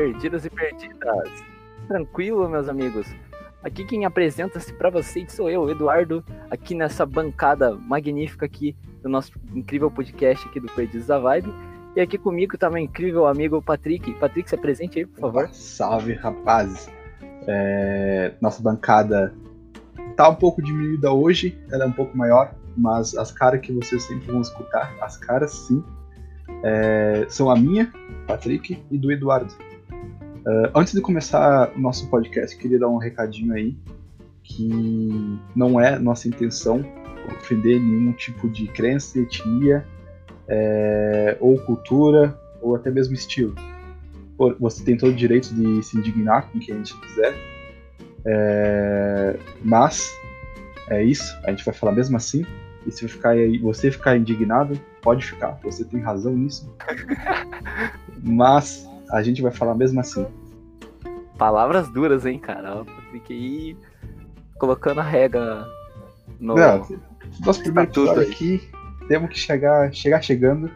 Perdidos e perdidas! Tranquilo, meus amigos? Aqui quem apresenta-se para vocês sou eu, Eduardo, aqui nessa bancada magnífica aqui do nosso incrível podcast aqui do Perdidos da Vibe. E aqui comigo tá meu incrível amigo Patrick. Patrick, se apresente aí, por favor. Salve, rapazes! É, Nossa bancada tá um pouco diminuída hoje, ela é um pouco maior, mas as caras que vocês sempre vão escutar, as caras sim, é, são a minha, Patrick, e do Eduardo. Uh, antes de começar o nosso podcast, queria dar um recadinho aí que não é nossa intenção ofender nenhum tipo de crença, etnia, é, ou cultura, ou até mesmo estilo. Você tem todo o direito de se indignar com quem a gente quiser, é, mas é isso, a gente vai falar mesmo assim. E se ficar aí, você ficar indignado, pode ficar. Você tem razão nisso. Mas a gente vai falar mesmo assim. Palavras duras, hein, cara? Fiquei colocando a rega no. Não, nosso primeiro episódio aqui, temos que chegar, chegar chegando.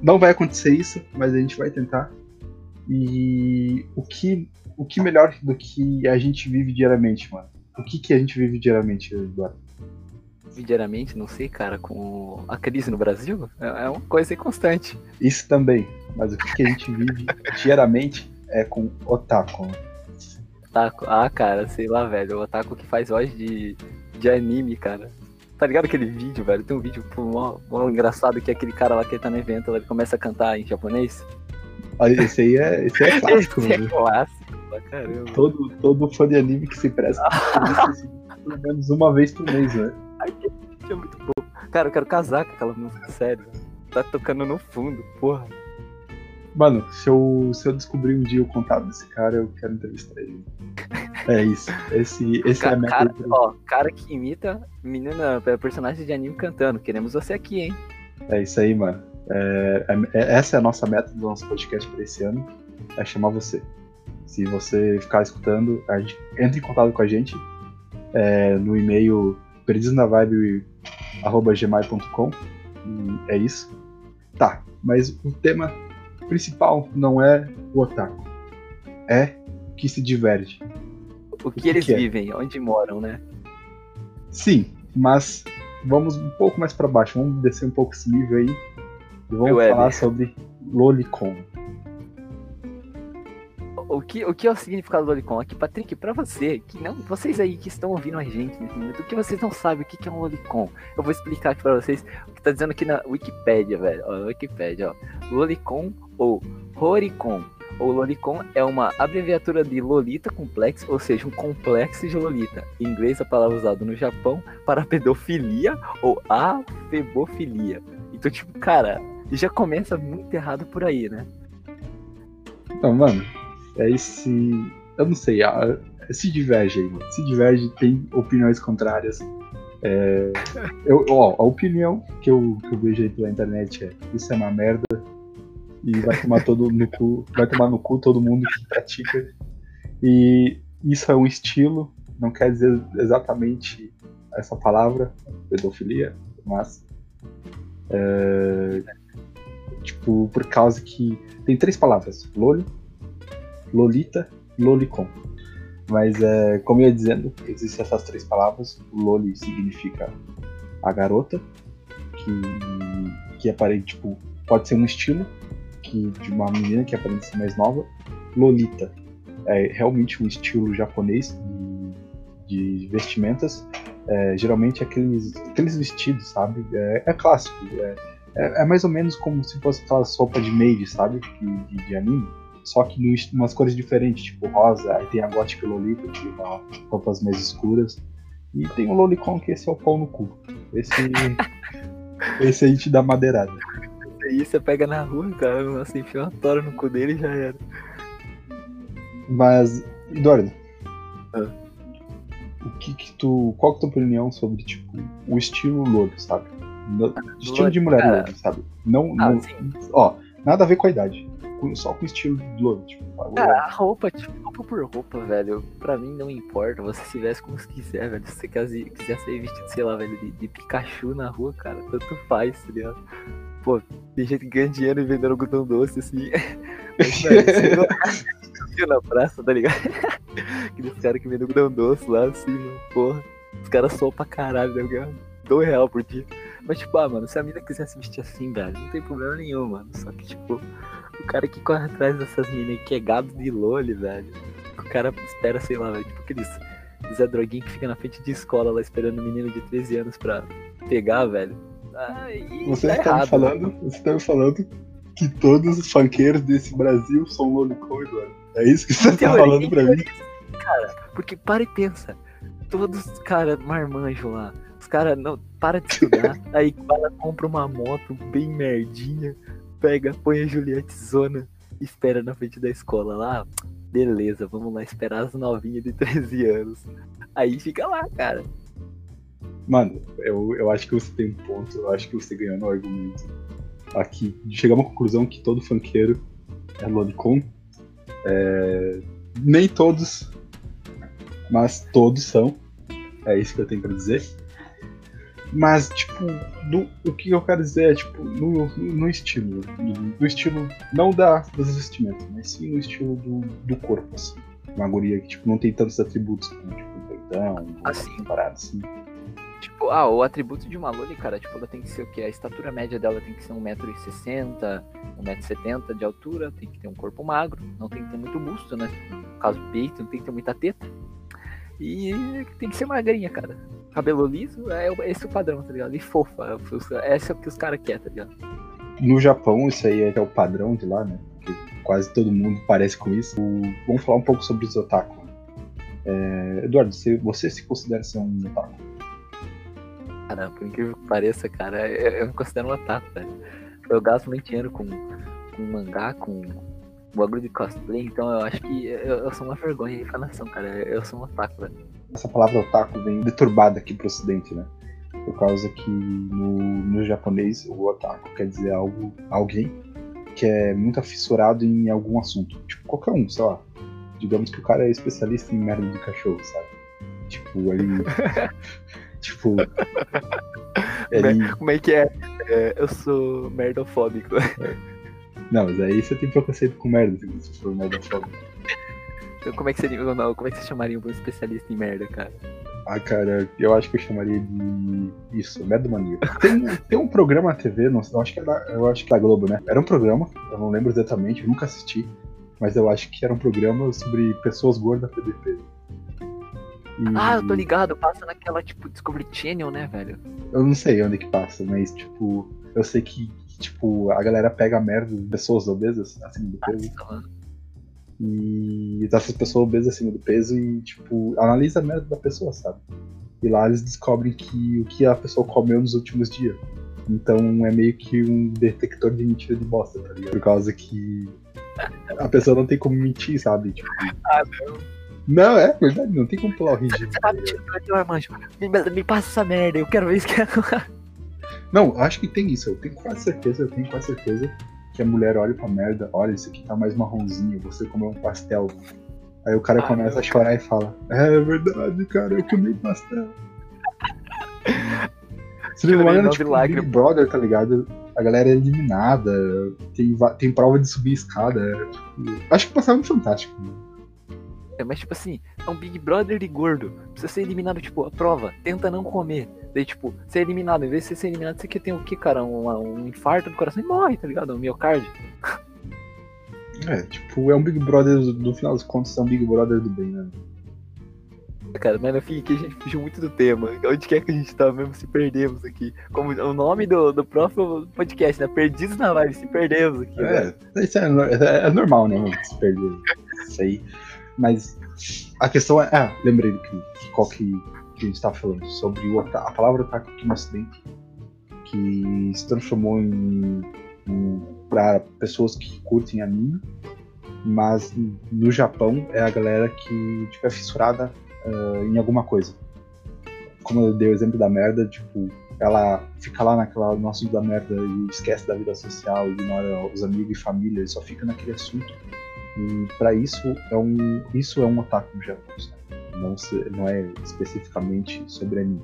Não vai acontecer isso, mas a gente vai tentar. E o que, o que melhor do que a gente vive diariamente, mano? O que, que a gente vive diariamente, Eduardo? Diariamente, não sei, cara, com a crise no Brasil, é, é uma coisa constante. Isso também, mas o que a gente vive diariamente é com otaku. Otaku? Ah, cara, sei lá, velho, o otaku que faz voz de, de anime, cara. Tá ligado aquele vídeo, velho? Tem um vídeo mó, mó engraçado que é aquele cara lá que tá no evento, ele começa a cantar em japonês. Olha, esse aí é, esse é clássico, esse é clássico, pra caramba. Todo, todo fã de anime que se presta pelo menos uma vez por mês, né? É muito bom. Cara, eu quero casar com aquela música, sério. Tá tocando no fundo, porra. Mano, se eu, se eu descobrir um dia o contato desse cara, eu quero entrevistar ele. É isso. Esse, esse cara, é a meta. Cara, ó, cara que imita menina, é, personagem de anime cantando. Queremos você aqui, hein? É isso aí, mano. É, é, essa é a nossa meta do nosso podcast para esse ano. É chamar você. Se você ficar escutando, a gente entra em contato com a gente é, no e-mail perdidosnavibe.gmail.com É isso. Tá, mas o tema principal não é o otaku. É que se diverte. O que, o que eles que é? vivem, onde moram, né? Sim, mas vamos um pouco mais para baixo, vamos descer um pouco esse nível aí e vamos Meu falar sobre Lolicon o que, o que é o significado do Lolicon? Aqui, Patrick, para você, que não, vocês aí que estão ouvindo a gente nesse momento, o que vocês não sabem o que, que é um Lolicon? Eu vou explicar aqui para vocês o que tá dizendo aqui na Wikipedia, velho. Ó, Wikipedia, ó. Lolicon ou Horicon ou Lolicon é uma abreviatura de Lolita complexo, ou seja, um complexo de Lolita. Em inglês, a palavra usada no Japão para pedofilia ou afebofilia. Então, tipo, cara, já começa muito errado por aí, né? Então, mano, é esse. Eu não sei, a, se diverge aí, mano. Se diverge, tem opiniões contrárias. É, eu, ó, a opinião que eu, que eu vejo aí pela internet é isso é uma merda e vai tomar todo no cu, vai tomar no cu todo mundo que pratica. E isso é um estilo, não quer dizer exatamente essa palavra, pedofilia, mas é, tipo, por causa que tem três palavras, loli, Lolita, Lolicon. Mas, é, como eu ia dizendo, existem essas três palavras. O Loli significa a garota, que, que aparente, tipo, pode ser um estilo que, de uma menina que aparenta ser mais nova. Lolita é realmente um estilo japonês de, de vestimentas. É, geralmente aqueles, aqueles vestidos, sabe? É, é clássico. É, é, é, mais ou menos como se fosse aquela sopa de maid, sabe? De, de, de anime só que em umas cores diferentes, tipo rosa, aí tem a Gothic Lolita, que dá roupas mais escuras. E tem o Lolicon, que esse é o pau no cu. Esse. esse aí te dá madeirada. Aí você pega na rua, cara, assim, enfia uma tora no cu dele e já era. Mas, Eduardo. Ah. O que que tu. Qual que é a tua opinião sobre, tipo, o estilo Loli, sabe? No, estilo de mulher Loli, sabe? Não. Ah, não ó, nada a ver com a idade com, só com estilo Love. Tipo, Cara, a roupa, tipo, roupa por roupa, velho, pra mim não importa. Você se veste como você quiser, velho. Se você quiser, quiser ser vestido, sei lá, velho, de, de, Pikachu na rua, cara, tanto faz, tá ligado? pô, tem gente que ganha dinheiro e vendendo algodão doce, assim. Mas, velho, você viu na praça, tá ligado? Aqueles caras que vendem algodão doce lá, assim, mano, porra. Os caras soam pra caralho, né? Ganham dois real por dia. Mas, tipo, ah, mano, se a mina quiser se vestir assim, velho, não tem problema nenhum, mano. Só que, tipo, o cara que corre atrás dessas minas que é gado de loli, velho. O cara espera, sei lá, velho, tipo aqueles Zé Droguinho que fica na frente de escola lá esperando um menino de 13 anos pra pegar, velho. Aí Você tá está errado, me falando, você tá me falando que todos os funkeiros desse Brasil são lolicon, Eduardo. É isso que você tá Teoria, falando pra mim? Cara, porque para e pensa. Todos os caras marmanjos lá, os caras não para de estudar, aí compra uma moto bem merdinha, pega, põe a Juliette Zona, espera na frente da escola lá. Beleza, vamos lá esperar as novinhas de 13 anos. Aí fica lá, cara. Mano, eu, eu acho que você tem um ponto, eu acho que você ganhou no argumento. Aqui, de chegar a uma conclusão que todo funkeiro é lolicon. É, nem todos, mas todos são. É isso que eu tenho pra dizer. Mas, tipo, do- o que eu quero dizer é, tipo, no, no estilo. No, estilo, não da, das vestimentas, mas sim no estilo do, do corpo, assim. Uma guria que, tipo, não tem tantos atributos, como, tipo, um peitão, Assim. parada assim. Tipo, ah, o atributo de uma Loli, cara, tipo, ela tem que ser o quê? A estatura média dela tem que ser 1,60m, 1,70m de altura, tem que ter um corpo magro, não tem que ter muito busto, né? No caso, peito, não tem que ter muita teta. E tem que ser magrinha, cara. Cabelo liso, é esse é o padrão, tá ligado? E fofa, é esse é o que os caras querem, tá ligado? No Japão, isso aí é o padrão de lá, né? Porque quase todo mundo parece com isso. O- Vamos falar um pouco sobre os otaku. É, Eduardo, você, você se considera ser um otaku? Cara, por incrível que pareça, cara, eu, eu me considero um otaku, velho. Eu gasto muito dinheiro com, com mangá, com bagulho de cosplay, então eu acho que eu, eu sou uma vergonha de nação, cara. Eu sou um otaku, velho. Essa palavra otaku vem deturbada aqui pro ocidente, né? Por causa que no, no japonês o otaku quer dizer algo, alguém que é muito afissurado em algum assunto. Tipo, qualquer um, sei lá. Digamos que o cara é especialista em merda de cachorro, sabe? Tipo, ele. tipo. Ele, Como é que é? É, eu sou merdofóbico. Não, mas aí você tem preconceito com merda, se você for merdafóbico. Então, como é que não, como é que você chamaria um especialista em merda, cara? Ah, cara, eu acho que eu chamaria de. Isso, merdomania. Tem, tem um programa na TV, não, eu, acho que é da, eu acho que é da Globo, né? Era um programa, eu não lembro exatamente, eu nunca assisti, mas eu acho que era um programa sobre pessoas gordas PDP. E Ah, eu tô ligado, passa naquela, tipo, Discovery Channel, né, velho? Eu não sei onde que passa, mas, tipo, eu sei que, tipo, a galera pega a merda de pessoas obesas acima do peso. Nossa, mano. e dessas pessoas obesas acima do peso e, tipo, analisa a merda da pessoa, sabe? E lá eles descobrem que o que a pessoa comeu nos últimos dias. Então é meio que um detector de mentira de bosta, tá ligado? Por causa que a pessoa não tem como mentir, sabe? Tipo, Ah, não. não, é verdade, não tem como pular o tá pra mim, Armanjo. Me, me passa essa merda, eu quero ver isso que é. Não, acho que tem isso, eu tenho quase certeza, eu tenho quase certeza que a mulher olha pra merda, olha, isso aqui tá mais marronzinho, você comeu um pastel. Aí o cara Ah, começa a chorar e fala, é verdade, cara, eu comi um pastel. Se não Nove tipo. Big Brother, tá ligado? A galera é eliminada, tem, tem prova de subir escada. é, tipo, acho que passava no Fantástico. né? É, Mas, tipo assim, é um Big Brother de gordo. Precisa ser eliminado, tipo, a prova. Tenta não comer. Daí, tipo, ser eliminado. Em vez de você ser eliminado, você quer ter o quê, cara? Um, um infarto do coração e morre, tá ligado? Um miocárdio. É, tipo, é um Big Brother, no final das contas, é um Big Brother do bem, né? Cara, mas no fim aqui a gente fugiu muito do tema. Onde quer que a gente tá mesmo, se perdemos aqui. Como o nome do, do próprio podcast, né? Perdidos na live, se perdemos aqui. né? É, isso é, é- é normal, né? Se perder. Isso aí. Mas a questão é. Ah, lembrei que, qual que, que a gente tava falando. Sobre o, a palavra otaku aqui no ocidente. Que se transformou em. em para pessoas que curtem anime. Mas no Japão é a galera que tipo, é fissurada ah, em alguma coisa. Como eu dei o exemplo da merda, tipo, ela fica lá naquela, no assunto da merda e esquece da vida social, ignora os amigos e família, e só fica naquele assunto. E pra isso é um isso é um otaku no Japão, sabe? Não, se- não é especificamente sobre anime,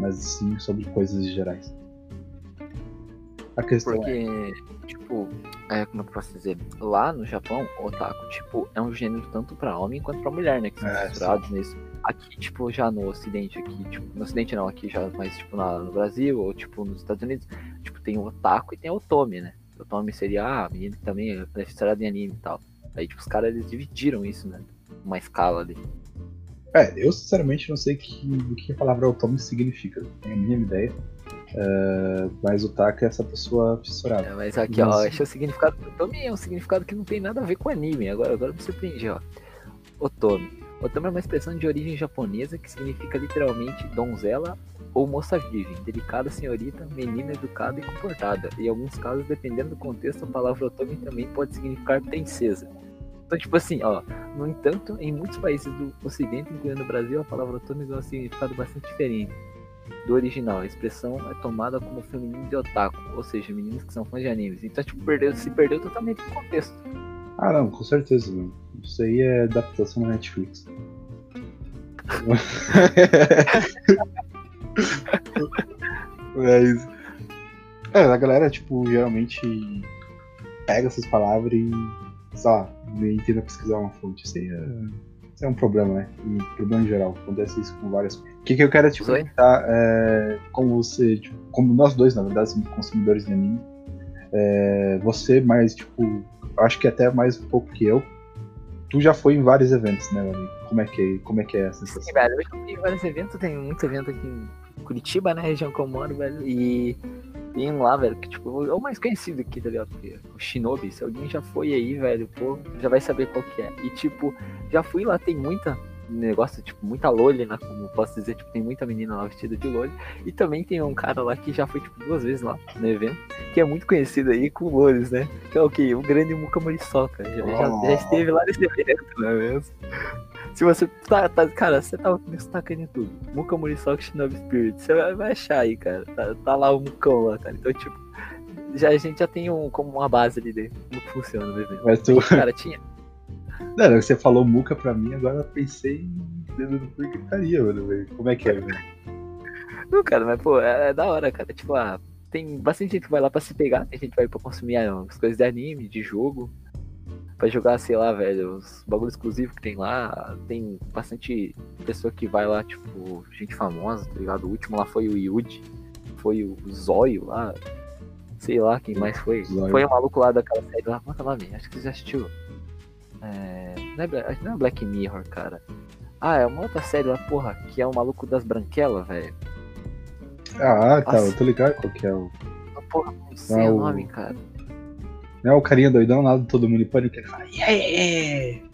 mas sim sobre coisas gerais. A questão é. Porque, tipo, é, como eu posso dizer, lá no Japão, o otaku, tipo, é um gênero tanto pra homem quanto pra mulher, né? Que são É, misturados nisso. Aqui, tipo, já no ocidente, aqui, tipo, no ocidente não, aqui já, mas tipo na- no Brasil, ou tipo nos Estados Unidos, tipo, tem o otaku e tem o otome, né? O otome seria, ah, menino também é fissurado em anime e tal. Aí, tipo, os caras, eles dividiram isso, né? Uma escala ali. É, eu sinceramente não sei que, o que a palavra otome significa. Tenho a mínima ideia. É, mas o Taka é essa pessoa fissurada. É, mas aqui, ó, Nossa. achei o significado do Otome é um significado que não tem nada a ver com anime. Agora, agora me surpreendi, ó. Otome. Otome é uma expressão de origem japonesa que significa literalmente donzela ou moça virgem, delicada senhorita, menina educada e comportada. Em alguns casos, dependendo do contexto, a palavra otome também pode significar princesa. Então, tipo assim, ó, no entanto, em muitos países do ocidente, incluindo o Brasil, a palavra otome ganha um significado bastante diferente do original. A expressão é tomada como feminino de otaku, ou seja, meninos que são fãs de animes. Então, tipo, perdeu, se perdeu totalmente o contexto. Ah, não, com certeza, mano. Isso aí é adaptação na Netflix. Mas. É, a galera, tipo, geralmente pega essas palavras e, sei lá, e tenta pesquisar uma fonte. Isso aí é, isso é um problema, né? Um problema em geral. Acontece isso com várias coisas. O que, que eu quero te Zoe? perguntar é como você, tipo, como nós dois, na verdade, somos consumidores de anime. é, você mais, tipo, acho que até mais um pouco que eu. Tu já foi em vários eventos, né, amigo? Como é que, como é, que é Sim, sensação? velho, eu já fui em vários eventos, tem muitos eventos aqui em Curitiba, né, região que eu moro, velho, e tem lá, velho, que tipo, é o mais conhecido aqui, tá ligado? O Shinobi, se alguém já foi aí, velho, pô, já vai saber qual que é. E tipo, já fui lá, tem muita negócio, tipo, muita loli, né, como eu posso dizer, tipo, tem muita menina lá vestida de loli, e também tem um cara lá que já foi, tipo, duas vezes lá no evento, que é muito conhecido aí com lolis, né, que é o que? O grande Muka Morisoka, já, já, já esteve lá nesse evento, não é mesmo? Se você tá, tá- cara, você tá destacando em tudo. Muka Morisoka Shinobi Spirit, você vai, vai achar aí, cara. Tá, tá lá o Mukão lá, cara. Então, tipo, já, a gente já tem um, como uma base ali dentro, como funciona o evento. Mas tu, Cara, tinha. Não, você falou muca pra mim, agora eu pensei em dedo no cu e gritaria, mano. velho. Como é que é, velho? Não, cara, mas, pô, é, é da hora, cara. Tipo, ah, tem bastante gente que vai lá pra se pegar, tem gente que vai pra consumir ah, as coisas de anime, de jogo. Pra jogar, sei lá, velho, os bagulhos exclusivos que tem lá. Tem bastante pessoa que vai lá, tipo, gente famosa, tá ligado? O último lá foi o Yuji, foi o Zóio lá. Sei lá quem mais foi. Zóio. Foi o maluco lá daquela série lá. É que é o nome? Acho que você já assistiu. É... Não, é, Bla- acho que não é Black Mirror, cara. Ah, é uma outra série lá, porra, que é o maluco das branquelas, velho. Ah, tá, Nossa. eu tô ligado qual que é o. Ah, Porra, não sei Ah, o nome, cara. Não é o carinha doidão lá do Todo Mundo em Pânico ele fala, yeah, yeah.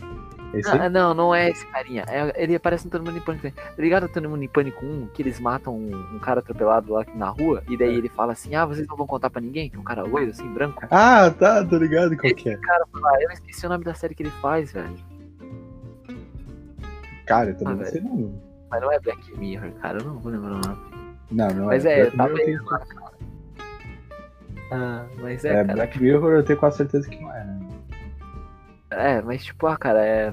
É? Ah, não, não é esse carinha. É- ele aparece no Todo Mundo em Pânico. Tá ligado Todo Mundo em Pânico 1, que eles matam um, um cara atropelado lá na rua, e daí ele fala assim, ah, vocês não vão contar pra ninguém? Que é um cara loiro, assim, branco. Ah, tá, tô ligado qual que é. Cara, fala, eu esqueci o nome da série que ele faz, velho. Cara, eu também Ah, não sei não. Mas não é Black Mirror, cara, eu não vou lembrar o nome. Não, não Mas é. é, Black tá bem tenho- lá, cara. Ah, mas é, É, cara. Black Mirror eu tenho quase certeza que não é, né? É, mas tipo, ah, cara, é.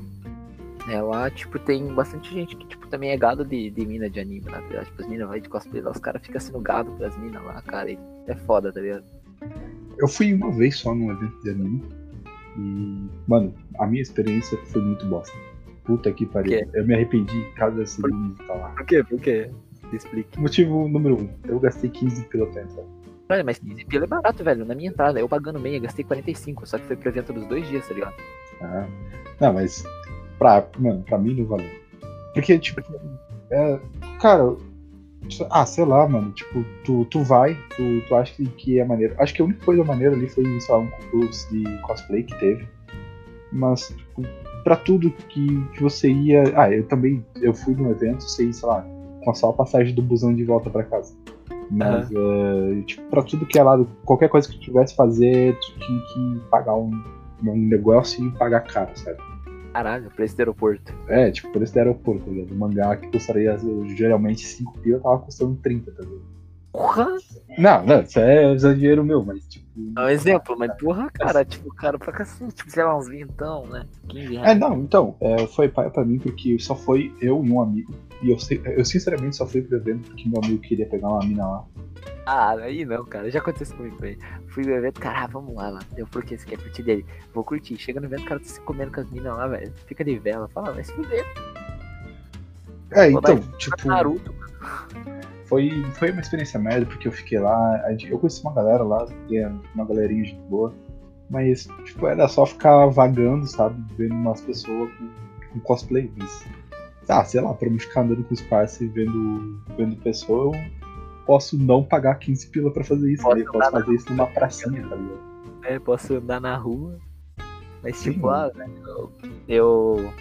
É, lá, tipo, tem bastante gente que, tipo, também é gado de, de mina de anime, né? tá ligado? Tipo, as minas vai de cosplay lá, os caras ficam sendo gado pras minas lá, cara, e é foda, tá ligado? Eu fui uma vez só num evento de anime. E, mano, a minha experiência foi muito bosta. Puta que pariu. Eu me arrependi cada segundo de estar lá. Por quê? Por quê? Explique. Motivo número um, eu gastei 15 pila pra entrar. Olha, mas 15 pila é barato, velho. Na minha entrada, eu pagando meia, gastei 45, só que foi pro evento dos dois dias, tá ligado? Ah, não, mas pra, mano, pra mim não valeu. Porque, tipo, é, cara, ah, sei lá, mano, tipo, tu, tu vai, tu, tu acha que, é maneiro. Acho que a única coisa maneira ali foi, sei lá, um concurso de cosplay que teve. Mas, tipo, pra tudo que, que você ia. Ah, eu também, eu fui num evento, sei, sei lá, com só a passagem do busão de volta pra casa. Mas, é, tipo, pra tudo que é lado, qualquer coisa que tu tivesse fazer, tu tinha que pagar um, um negócio e pagar caro, sabe? Caralho, preço do aeroporto. É, tipo, preço do aeroporto, tá ligado? O mangá que custaria geralmente 5 pila tava custando 30, tá ligado? Porra! Não, não, isso é exagero meu, mas tipo. É um exemplo, mas porra, cara, tipo, cara, pra cacete, tipo, sei lá, uns vintão, né? 15 É, não, então, é, foi paia pra mim porque só foi eu e um amigo. E eu, eu sinceramente só fui pro evento porque meu amigo queria pegar uma mina lá. Ah, aí não, cara. Já aconteceu comigo também. Fui no evento, cara, ah, vamos lá, mano. Eu, por que você quer curtir dele? Vou curtir. Chega no evento, cara tá se comendo com as minas lá, velho. Fica de vela. Fala, vai se fuder. É, Vou então, tipo, Naruto, mano. Foi, foi uma experiência merda, porque eu fiquei lá, eu conheci uma galera lá, é uma galerinha de boa, mas, tipo, era só ficar vagando, sabe, vendo umas pessoas com, com cosplay, mas, ah, sei lá, pra mim ficar andando com os parceiros e vendo, vendo pessoa, eu posso não pagar 15 pila pra fazer isso, Posso né? eu posso fazer isso numa pracinha, tá ligado? É, posso andar na rua. Mas, Sim, tipo, ah, velho, eu, eu.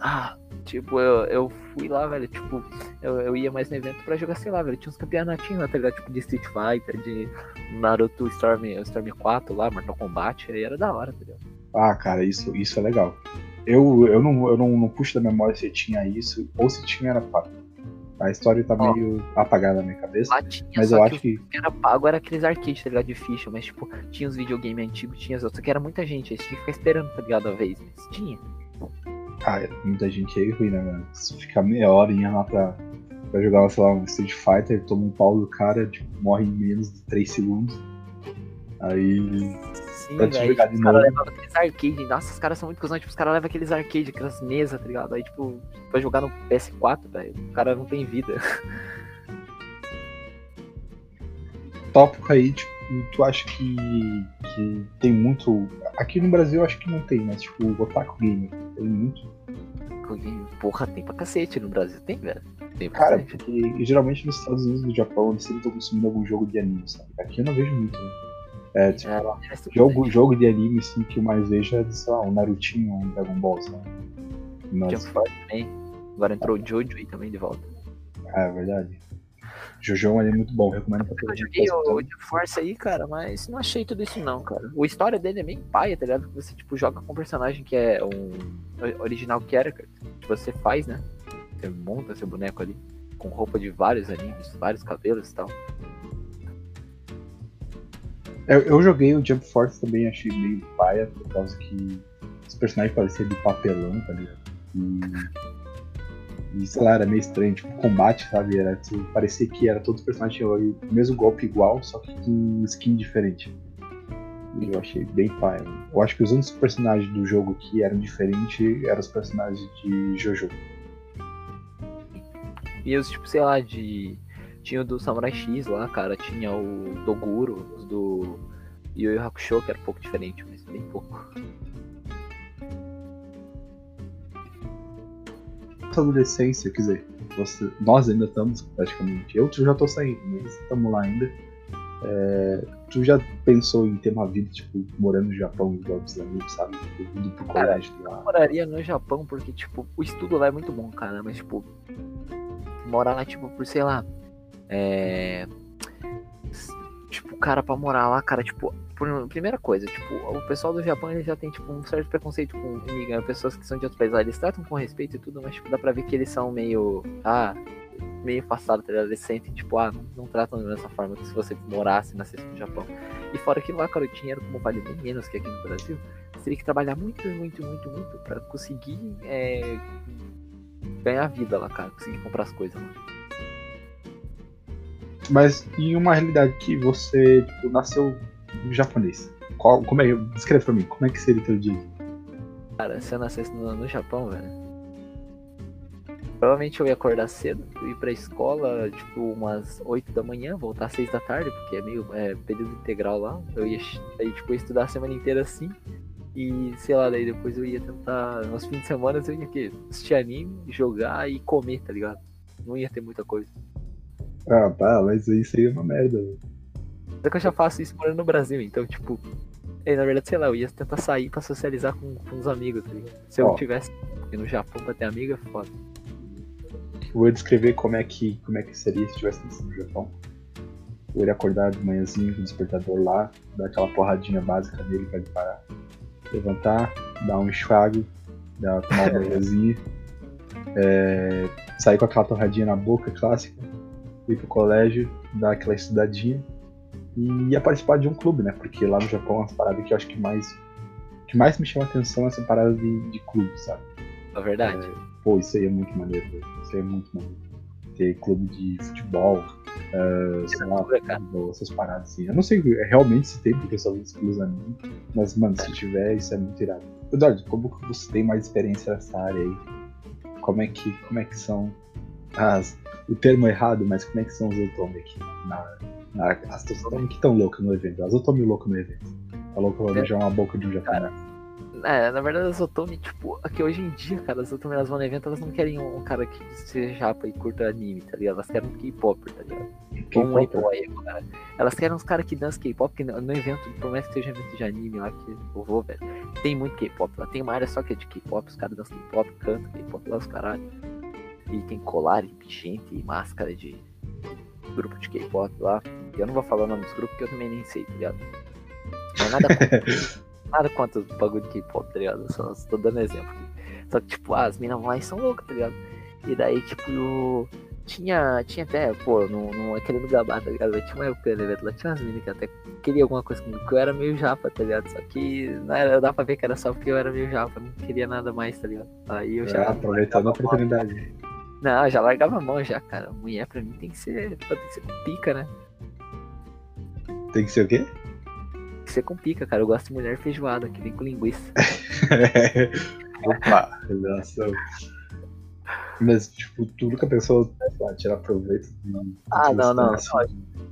Ah, tipo, eu, eu fui lá, velho. Tipo, eu, eu ia mais no evento pra jogar, sei lá, velho. Tinha uns campeonatinhos lá, tá ligado? Tipo, de Street Fighter, de Naruto Storm, Storm 4 lá, Mortal Kombat. Aí era da hora, tá ligado? Ah, cara, isso, isso é legal. Eu, eu, não, eu não, não puxo da memória se tinha isso, ou se tinha era pago. A história tá Ó. meio apagada na minha cabeça, Lá tinha, mas eu que acho que era pago, era aqueles arcades, tá ligado? De ficha, mas tipo, tinha os videogame antigos, tinha as outras, só que era muita gente, aí tinha que ficar esperando, tá ligado? A vez, mas tinha. Cara, muita gente aí ruim, né, mano? Se ficar meia hora ir lá pra, pra jogar, sei lá, um Street Fighter, toma um pau do cara, tipo, morre em menos de 3 segundos. Aí. Sim, Pra te velho. jogar de Os caras novo. aqueles arcade. Nossa, os caras são muito cuzão. Tipo, os caras levam aqueles arcade, aquelas mesas, tá ligado? Aí, tipo, pra jogar no PS4, velho, o cara não tem vida. Tópico aí, tipo, tu acha que, que tem muito. Aqui no Brasil eu acho que não tem, mas tipo, o Otaku Gamer tem muito. Porra, tem pra cacete no Brasil. Tem, velho. Tem pra Cara, cacete. porque geralmente nos Estados Unidos e no Japão eles sempre estão consumindo algum jogo de anime, sabe? Aqui eu não vejo muito, né? É, tipo, É, é tudo jogo, bem. jogo de anime, assim, que eu mais vejo é, sei lá, um Narutinho, um Dragon Ball, sabe? Mas, Jump Force também. Agora entrou o Jojo aí também de volta. é verdade. Jojo é um anime muito bom, recomendo pra todo Eu mundo. joguei o Jump Force aí, cara, mas não achei tudo isso não, cara. O história dele é bem paia, tá ligado? Porque Você, tipo, joga com um personagem que é um original character, que você faz, né? Você monta seu boneco ali, com roupa de vários animes, vários cabelos e tal. Eu, eu joguei o Jump Force também, achei meio paia, por causa que os personagens pareciam de papelão, tá ligado? E, e sei lá, era meio estranho, tipo, combate, sabe? Era, tipo, parecia que era todos os personagens tinham o mesmo golpe igual, só que com skin diferente. E eu achei bem paia. Eu acho que os únicos personagens do jogo que eram diferentes eram os personagens de Jojo. E os, tipo, sei lá, de. Tinha o do Samurai X lá, cara. Tinha o Doguro, os do Yu Yu Hakusho, que era um pouco diferente, mas bem pouco. Adolescência, quer dizer, você- nós ainda estamos praticamente. Eu já tô saindo, mas estamos lá ainda. É, tu já pensou em ter uma vida, tipo, morando no Japão igual dos amigos, sabe? Tipo, Indo pro Cara, colégio lá. moraria no Japão porque, tipo, o estudo lá é muito bom, cara, mas, tipo, morar lá, tipo, por, sei lá, é... Tipo, cara, pra morar lá, cara, tipo, primeira coisa, tipo, o pessoal do Japão, ele já tem, tipo, um certo preconceito com imigra- pessoas que são de outros países eles tratam com respeito e tudo, mas, tipo, dá pra ver que eles são meio, ah, meio afastados, tá sentem, tipo, ah, não, tratam da mesma forma que se você morasse, nascesse no Japão. E fora que lá, cara, o dinheiro como vale bem menos que aqui no Brasil, você teria que trabalhar muito, muito, muito, muito pra conseguir é, ganhar vida lá, cara. Conseguir comprar as coisas lá. Mas em uma realidade que você, tipo, nasceu japonês. Qual, como é, descreve pra mim, como é que seria teu dia? Cara, se eu nascesse no, no Japão, velho. Provavelmente eu ia acordar cedo, eu ir pra escola, tipo, umas 8 da manhã, voltar às 6 da tarde, porque é meio é, período integral lá. Eu ia, aí, tipo, ia estudar a semana inteira assim. E, sei lá, daí depois eu ia tentar, nos fins de semana, eu ia o quê? Assistir anime, jogar e comer, tá ligado? Não ia ter muita coisa. Ah, tá, mas isso aí é uma merda. velho. Só que eu já faço isso morando no Brasil, então, tipo. é, na verdade, sei lá, eu ia tentar sair pra socializar com, com os amigos, tá ligado? Se eu Ó. tivesse no Japão pra ter amigo, é foda. Eu vou descrever como é que, como é que seria se tivesse nascido no Japão. Eu iria acordar de manhãzinho com o despertador lá, dar aquela porradinha básica nele pra ele parar. Levantar, dar um enxague, dar, tomar uma banhozinho, é, sair com aquela torradinha na boca clássica, ir pro colégio, dar aquela estudadinha e ia participar de um clube, né? Porque lá no Japão as paradas que eu acho que mais que mais me chama atenção é essa parada de, de clube, sabe? Na verdade. Pô, isso aí é muito maneiro, velho. Isso aí é muito maneiro. Ter clube de futebol, Uh, sei lá, futebol, essas paradas assim. Eu não sei realmente se tem, porque eu só vi exclusivo anime. Mas, mano, se tiver, isso é muito irado. Eduardo, como que você tem mais experiência nessa área aí? Como é que, como é que são as. O termo errado, mas como é que são os Otome aqui? Na, na, as Otome que estão loucas no evento. As Otome loucas no evento. A louca vai É. beijar uma boca de um japonês. É, na verdade as Otome, tipo, aqui hoje em dia, cara, as Otome elas vão no evento, elas não querem um cara que seja japa e curta anime, tá ligado? Elas querem um K-pop, tá ligado? Ou um K-pop, cara. Elas querem uns caras que dançam K-pop, porque no, evento, por mais que seja evento de anime lá, que eu vou, velho, tem muito K-pop lá. Tem uma área só que é de K-pop, os caras dançam K-pop, cantam K-pop lá, os caralho. E tem colar e pingente e máscara de grupo de K-pop lá. E eu não vou falar o nome dos grupos, porque eu também nem sei, tá ligado? Mas nada contra, nada contra o bagulho de K-pop, tá ligado? Eu só tô dando exemplo aqui. Só que, tipo, ah, as minas vão lá e são loucas, tá ligado? E daí, tipo, eu- tinha, tinha até, pô, não, não é querendo gabar, tá ligado? Tinha uma época no evento lá, tinha umas meninas que até queria alguma coisa comigo, porque eu era meio japa, tá ligado? Só que não era, dá pra ver que era só porque eu era meio japa, não queria nada mais, tá ligado? Aí eu já. É, aproveitando a oportunidade. Não, eu já largava a mão já, cara. Mulher pra mim tem que ser. Tem que ser com pica, né? Tem que ser o quê? Tem que ser com pica, cara. Eu gosto de mulher feijoada, que vem com linguiça. Opa, revelação. Mas, tipo, tu nunca pensou sei lá, tirar proveito. Ah, não, não, assim?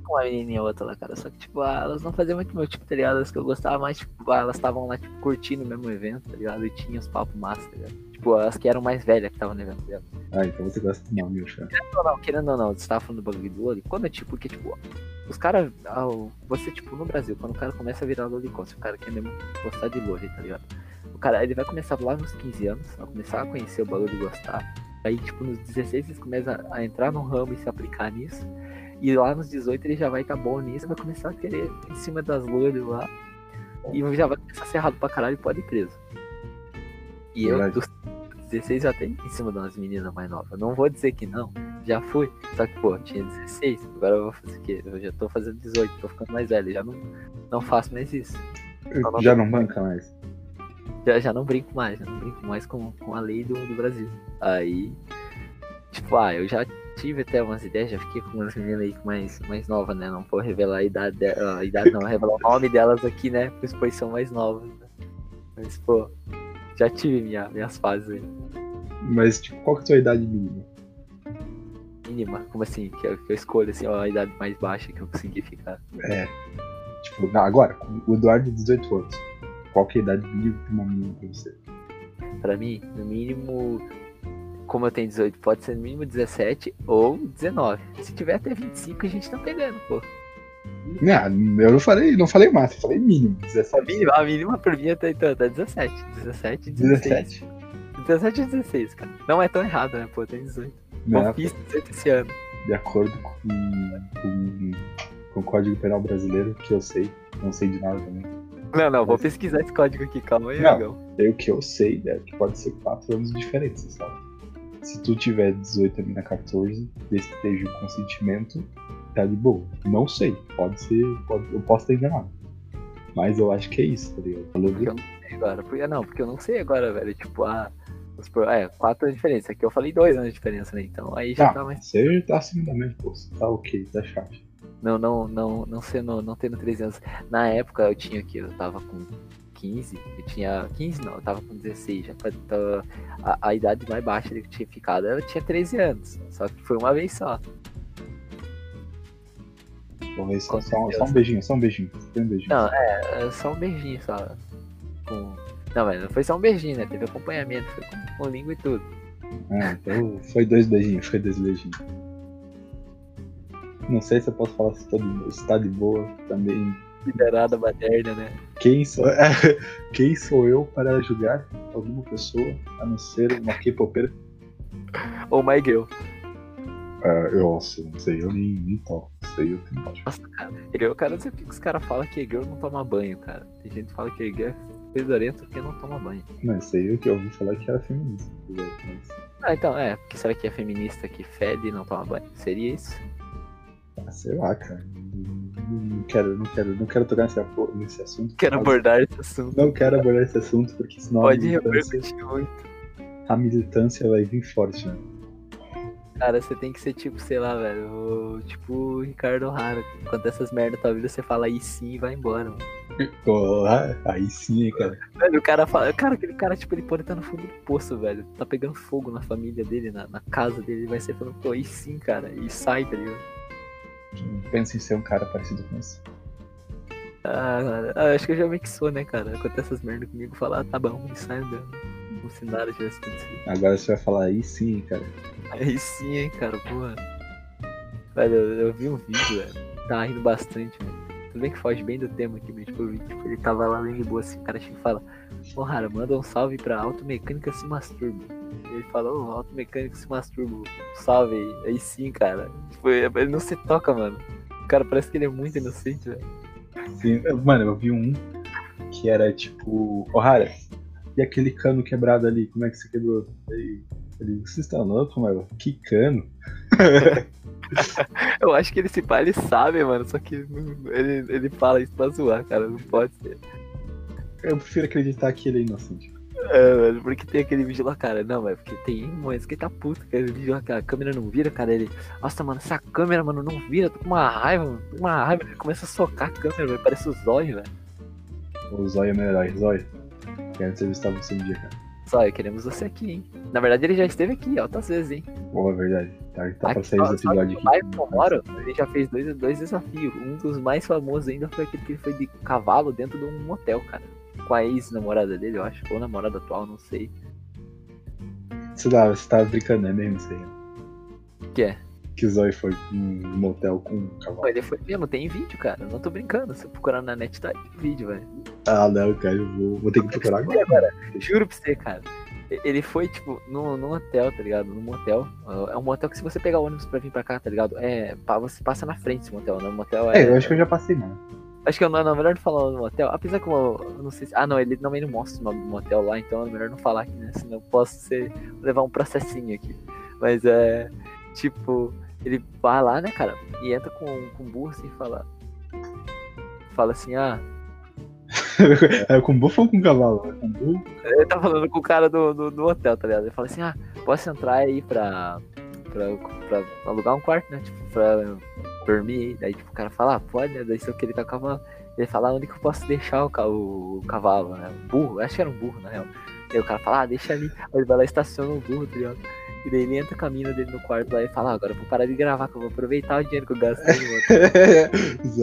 Com uma menininha ou outra lá, cara. Só que, tipo, ah, elas não faziam muito meu tipo, tá ligado? As que eu gostava mais, tipo, ah, elas estavam lá, tipo, curtindo o mesmo evento, tá ligado? E tinha os papos massa, tá ligado? Tipo, as que eram mais velhas que estavam no evento, tá ligado? Ah, então você gosta de nome, cara. Querendo ou não, querendo ou não, você tava falando do bagulho do Loli. Quando é tipo, porque, tipo, os caras. Você, tipo, no Brasil, quando o cara começa a virar Lolicon, se o cara quer mesmo gostar de Loli, tá ligado? O cara, ele vai começar lá nos 15 anos, vai começar a conhecer o bagulho de gostar. Aí, tipo, nos 16 ele começa a entrar no ramo e se aplicar nisso. E lá nos 18 ele já vai estar bom nisso, vai começar a querer em cima das Loli lá. E já vai começar a ser errado pra caralho e pode ir preso. E eu, dos 16 eu até ia em cima de umas meninas mais novas. Não vou dizer que não, já fui. Só que, pô, tinha 16, agora eu vou fazer o quê? Eu já tô fazendo 18, tô ficando mais velho, já não, não faço mais isso. Já não banca mais. Já, já não brinco mais, já não brinco mais com, com a lei do, do Brasil. Aí, tipo, ah, eu já tive até umas ideias, já fiquei com umas meninas aí mais, mais novas, né? Não vou revelar a idade dela, a idade não, revelar o nome delas aqui, né? Pois são mais novas. Né? Mas, pô, já tive minha, minhas fases aí. Mas, tipo, qual que é a tua idade mínima? Mínima, como assim? Que eu, que eu escolho assim, ó, a idade mais baixa que eu consegui ficar. É. Tipo, não, agora, o Eduardo de 18 anos. Qual que é a idade mínima menina pra você? Pra mim, no mínimo, como eu tenho 18, pode ser no mínimo 17 ou 19. Se tiver até 25, a gente tá pegando, pô. Não, eu não falei, não falei máximo, falei mínimo. A 17. mínima, a mínima pra mim tá, então, tá 17. 17 e 16. 17? 17 e 16, cara. Não é tão errado, né, pô? Tem 18. Né? Bom, fiz 18 esse ano. De acordo com, com, com o Código Penal Brasileiro, que eu sei, não sei de nada também. Não, não, vou pesquisar esse código aqui, calma aí, Não. amigão. É o que eu sei, né? Que pode ser 4 anos de diferença, sabe? Se tu tiver 18 e a mina 14, desde que esteja o consentimento, tá de boa. Não sei, pode ser, pode- eu posso estar enganado. Mas eu acho que é isso, tá ligado? Falou Porque eu não sei agora. Porque, não, porque eu não sei agora, velho. Tipo, ah, vamos supor, é, 4 anos de diferença. Aqui eu falei 2 anos de diferença, né? Então aí já Ah, tá mais. você tá acima da média, pô. Você tá ok, tá chato. Não, não, não, não sendo, não tendo 13 anos. Na época eu tinha aqui, eu tava com 15, eu tinha 15 não, eu tava com 16, já pra- tá- a, a idade mais baixa que eu tinha ficado, eu tinha 13 anos, só que foi uma vez só. Ver só, Com só, só um beijinho, só um beijinho. Tem um beijinho. Não, é, é só um beijinho só. Com... Não, mas não foi só um beijinho, né? Teve acompanhamento, foi com, com língua e tudo. Ah, então foi dois beijinhos, foi dois beijinhos. Não sei se eu posso falar se, tô de- se tá de boa também. Liberada materna, né? Quem sou, quem sou eu para julgar alguma pessoa a não ser uma K-popera? Ou My Girl. Ah, eu nossa, não sei, eu nem, nem toco. Isso aí eu tenho ódio. Nossa, cara. Eu, cara, não sei porque os caras falam que girl não toma banho, cara. Tem gente que fala que girl é fedorento porque não toma banho. Não, isso aí eu que eu ouvi falar que era feminista. Mas, Ah, então, é. Porque será que é feminista que fede e não toma banho? Seria isso? ah, sei lá, cara. Não, quero, não quero, não quero tocar nesse, nesse assunto. Quero abordar esse assunto. Não quero abordar esse assunto, porque senão a Pode militância, repercutir muito. a militância vai vir forte, né? Cara, você tem que ser tipo, sei lá, velho. o- Tipo o Ricardo Rara. Quando essas merda tua vida, você fala aí sim e vai embora, mano. Ah, aí sim, cara. Velho, o cara fala. Cara, aquele cara, tipo, ele pode estar no fundo do poço, velho. Tá pegando fogo na família dele, na, na casa dele. Ele vai ser falando, pô, aí sim, cara. E sai, tá ligado? Pensa em ser um cara parecido com esse. Ah, cara, ah, acho que eu já meio que sou, né, cara? Acontece essas merdas comigo, falar, ah, tá bom, e sai andando. Se nada tivesse acontecido. Agora você vai falar aí sim, cara. Aí sim, hein, cara, porra. Velho, eu, eu vi um vídeo, velho. Tava rindo bastante, velho. Tudo bem que foge bem do tema aqui, mas tipo, eu vi, tipo, ele tava lá bem de boa assim, o cara chega e fala, ô Rara, manda um salve pra Automecânica se masturba. Ele fala, ô, Automecânica se masturba, salve aí. Aí sim, cara. Tipo, ele não se toca, mano. O cara parece que ele é muito inocente, velho. Sim, mano, eu vi um que era tipo. Ô, Rara, e aquele cano quebrado ali? Como é que você quebrou? Aí, ele, você está louco, mano? Que cano? Eu acho que ele se pá, ele sabe, mano, só que ele, ele fala isso pra zoar, cara, não pode ser. Eu prefiro acreditar que ele é inocente. É, velho, porque tem aquele vídeo lá, cara. Não, velho, porque tem momentos que ele tá puto, aquele vídeo lá, que a câmera não vira, cara. Ele, nossa, mano, essa câmera, mano, não vira, tô com uma raiva, mano, tô com uma raiva. Ele começa a socar a câmera, velho, parece o Zóio, velho. O Zóio é meu herói. Zóio, quero entrevistar você um dia, cara. Zóio, queremos você aqui, hein. Na verdade, ele já esteve aqui, altas vezes, hein. Pô, é verdade. Tá, tá pra Aqui, sair ó, esse só episódio aqui. que eu moro, ele já fez dois, dois desafios. Um dos mais famosos ainda foi aquele que ele foi de cavalo dentro de um motel, cara. Com a ex-namorada dele, eu acho. Ou namorada atual, não sei. Você, tá, você tá brincando, é mesmo isso aí? O que é? Que Zóio foi num motel com um cavalo. ele foi mesmo, tem vídeo, cara. eu Não tô brincando. Se eu procurar na net, tá aí vídeo, velho. Ah, não, cara, eu vou, vou ter que procurar agora. agora? Juro pra você, cara. Ele foi, tipo, num, num hotel, tá ligado? Num motel. É um motel que se você pegar ônibus pra vir pra cá, tá ligado? É, você passa na frente desse motel, né? O motel é. É, eu acho que eu já passei, mano. Acho que eu não, não, melhor não falar no motel. Apesar que eu, eu não sei se. Ah, não, ele também não mostra o nome do motel lá, então é melhor não falar aqui, né? Senão eu posso ser, levar um processinho aqui. Mas é. Tipo, ele vai lá, né, cara? E entra com, com burro assim e fala. Fala assim, ah. É com bufo ou com cavalo? Com burro? Ele tá falando com o cara do, do, do hotel, tá ligado? Ele fala assim, ah, posso entrar aí pra, pra, pra alugar um quarto, né? Tipo, pra dormir aí. Daí tipo, o cara fala, ah, pode, né? Daí só que ele tá com cavalo. Ele fala, ah, onde que eu posso deixar o, ca- o, o cavalo, né? O burro, acho que era um burro, na real. Aí o cara fala, ah, deixa ali. Aí ele vai lá e estaciona o burro, tá ligado? E daí ele entra com a mina dele no quarto lá e fala, ah, agora eu vou parar de gravar, que eu vou aproveitar o dinheiro que eu gastei no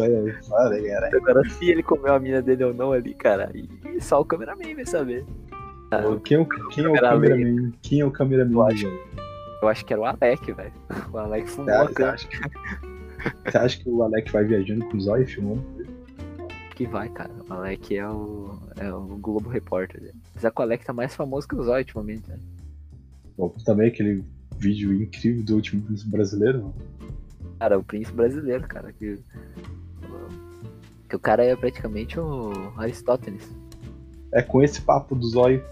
é foda, cara. Agora se ele comeu a mina dele ou não ali, cara, e só o cameraman vai saber. Ah, Quem é o, quem é o cameraman? Quem é o cameraman? Eu acho. Eu acho que era o Alec, velho. O Alec fumou Você a acha que, você acha que o Alec vai viajando com o Zóio filmando? Que vai, cara. O Alec é o, é o Globo Repórter. Apesar que o Alec tá mais famoso que o Zóio ultimamente, né? Também aquele vídeo incrível do último príncipe brasileiro. mano. Cara, o príncipe brasileiro, cara. Que, que o cara é praticamente o Aristóteles. É com esse papo do Zóio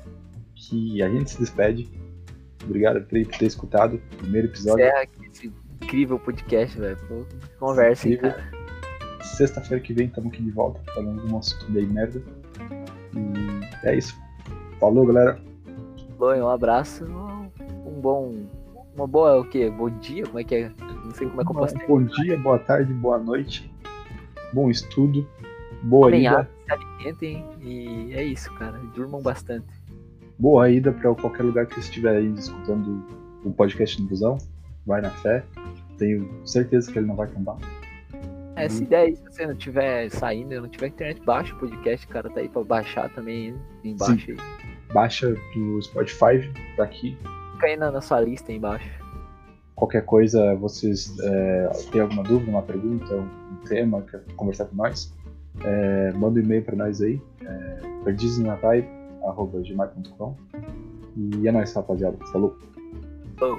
que a gente se despede. Obrigado por ter escutado o primeiro episódio. Encerra aqui esse incrível podcast, velho. Conversa aí, cara. Sexta-feira que vem estamos aqui de volta falando de um assunto bem merda. E é isso. Falou, galera. Bom, um abraço. Um bom. Uma boa, o quê? Bom dia? Como é que é? Não sei como é que eu posso ter. Bom dia, boa tarde, boa noite. Bom estudo. Boa ida. se alimentem. E é isso, cara. Durmam bastante. Boa ida para qualquer lugar que estiver aí escutando o podcast no busão. Vai na fé. Tenho certeza que ele não vai tombar. Essa ideia se você não tiver saindo, não tiver internet, baixa o podcast, cara, tá aí pra baixar também embaixo aí. Baixa do Spotify tá aqui. Fica aí na, na sua lista aí embaixo. Qualquer coisa, vocês é, têm alguma dúvida, uma pergunta, um tema, quer conversar com nós, é, manda um e-mail para nós aí, é, perdizesnavibe.gmail.com E é nóis, rapaziada. Falou! Falou.